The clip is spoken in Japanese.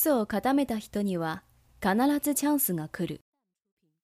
礎を固めた人には必ずチャンスが来る。